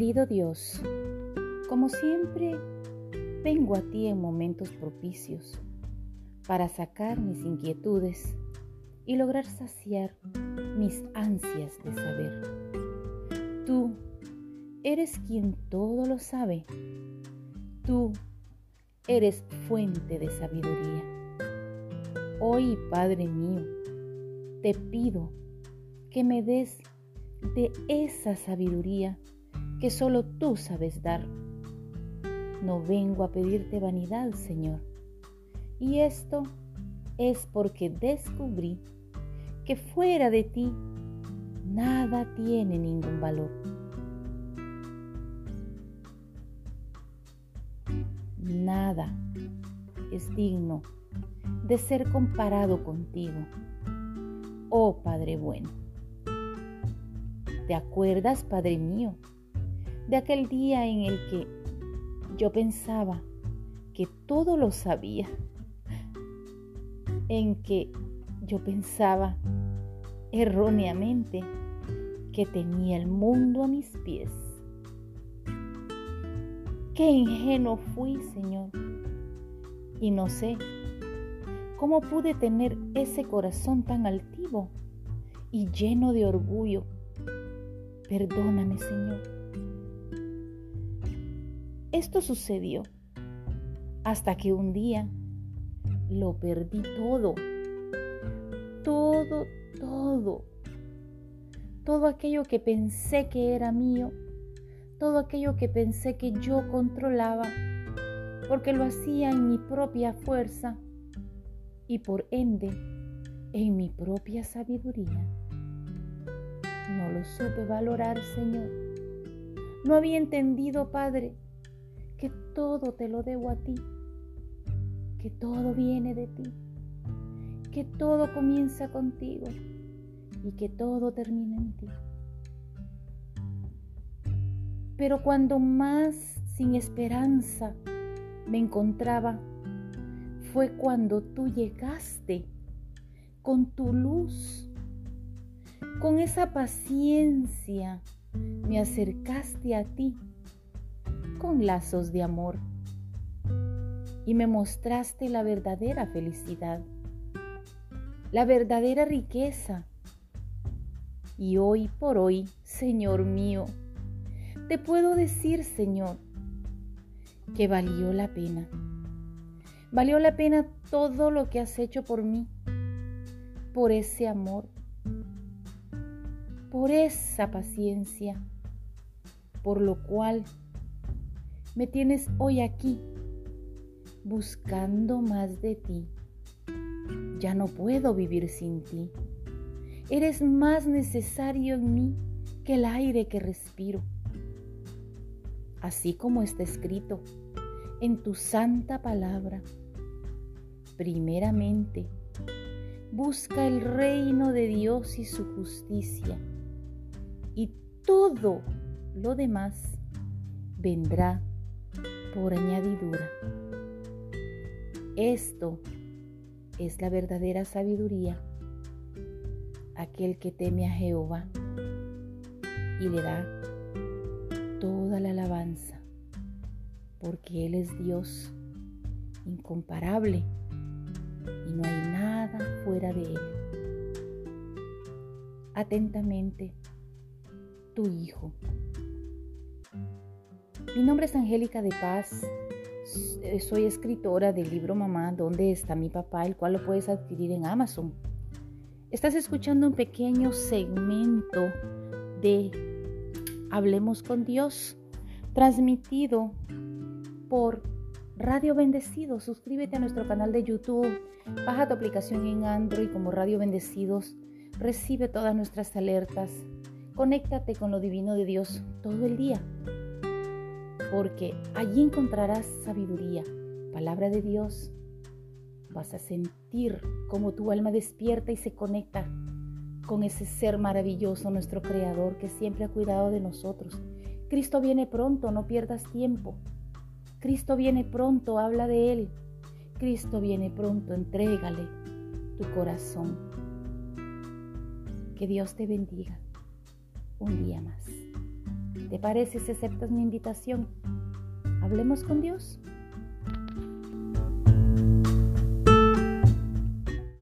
Querido Dios, como siempre, vengo a ti en momentos propicios para sacar mis inquietudes y lograr saciar mis ansias de saber. Tú eres quien todo lo sabe. Tú eres fuente de sabiduría. Hoy, Padre mío, te pido que me des de esa sabiduría que solo tú sabes dar. No vengo a pedirte vanidad, Señor. Y esto es porque descubrí que fuera de ti nada tiene ningún valor. Nada es digno de ser comparado contigo, oh Padre bueno. ¿Te acuerdas, Padre mío, de aquel día en el que yo pensaba que todo lo sabía? En que yo pensaba erróneamente que tenía el mundo a mis pies. Qué ingenuo fui, Señor. Y no sé cómo pude tener ese corazón tan altivo y lleno de orgullo Perdóname, Señor. Esto sucedió hasta que un día lo perdí todo. Todo, todo. Todo aquello que pensé que era mío. Todo aquello que pensé que yo controlaba. Porque lo hacía en mi propia fuerza y por ende en mi propia sabiduría. No lo supe valorar, Señor. No había entendido, Padre, que todo te lo debo a ti, que todo viene de ti, que todo comienza contigo y que todo termina en ti. Pero cuando más sin esperanza me encontraba, fue cuando tú llegaste con tu luz con esa paciencia me acercaste a ti con lazos de amor y me mostraste la verdadera felicidad, la verdadera riqueza. Y hoy por hoy, Señor mío, te puedo decir, Señor, que valió la pena. Valió la pena todo lo que has hecho por mí, por ese amor por esa paciencia, por lo cual me tienes hoy aquí buscando más de ti. Ya no puedo vivir sin ti. Eres más necesario en mí que el aire que respiro. Así como está escrito en tu santa palabra. Primeramente, busca el reino de Dios y su justicia y todo lo demás vendrá por añadidura. Esto es la verdadera sabiduría, aquel que teme a Jehová y le da toda la alabanza, porque Él es Dios incomparable y no hay nada fuera de Él. Atentamente, tu Hijo. Mi nombre es Angélica de Paz. Soy escritora del libro Mamá, ¿Dónde está mi papá? El cual lo puedes adquirir en Amazon. Estás escuchando un pequeño segmento de Hablemos con Dios, transmitido por Radio Bendecidos. Suscríbete a nuestro canal de YouTube. Baja tu aplicación en Android como Radio Bendecidos. Recibe todas nuestras alertas Conéctate con lo divino de Dios todo el día, porque allí encontrarás sabiduría, palabra de Dios. Vas a sentir cómo tu alma despierta y se conecta con ese ser maravilloso, nuestro Creador, que siempre ha cuidado de nosotros. Cristo viene pronto, no pierdas tiempo. Cristo viene pronto, habla de Él. Cristo viene pronto, entrégale tu corazón. Que Dios te bendiga un día más. ¿Te parece si aceptas mi invitación? Hablemos con Dios.